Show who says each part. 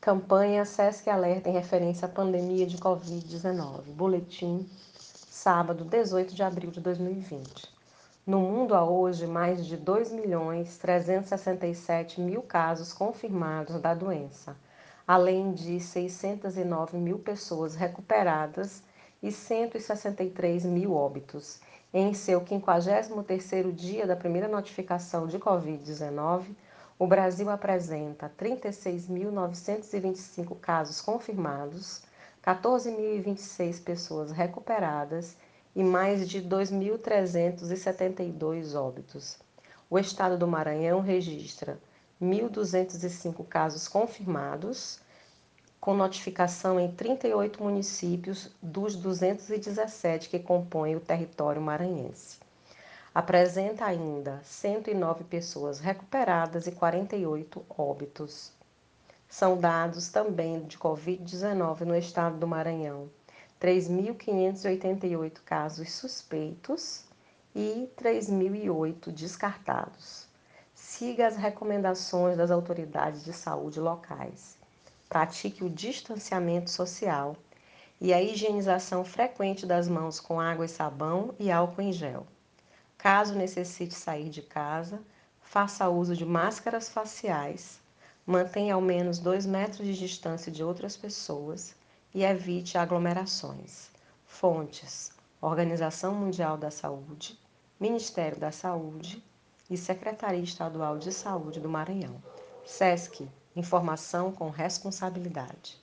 Speaker 1: Campanha SESC Alerta em referência à pandemia de Covid-19. Boletim, sábado, 18 de abril de 2020. No mundo há hoje mais de 2 milhões 367 mil casos confirmados da doença, além de 609 mil pessoas recuperadas e 163 mil óbitos. Em seu 53º dia da primeira notificação de Covid-19, o Brasil apresenta 36.925 casos confirmados, 14.026 pessoas recuperadas e mais de 2.372 óbitos. O estado do Maranhão registra 1.205 casos confirmados, com notificação em 38 municípios dos 217 que compõem o território maranhense apresenta ainda 109 pessoas recuperadas e 48 óbitos. São dados também de Covid-19 no estado do Maranhão. 3.588 casos suspeitos e 3.008 descartados. Siga as recomendações das autoridades de saúde locais. Pratique o distanciamento social e a higienização frequente das mãos com água e sabão e álcool em gel. Caso necessite sair de casa, faça uso de máscaras faciais, mantenha ao menos dois metros de distância de outras pessoas e evite aglomerações. Fontes: Organização Mundial da Saúde, Ministério da Saúde e Secretaria Estadual de Saúde do Maranhão. SESC Informação com responsabilidade.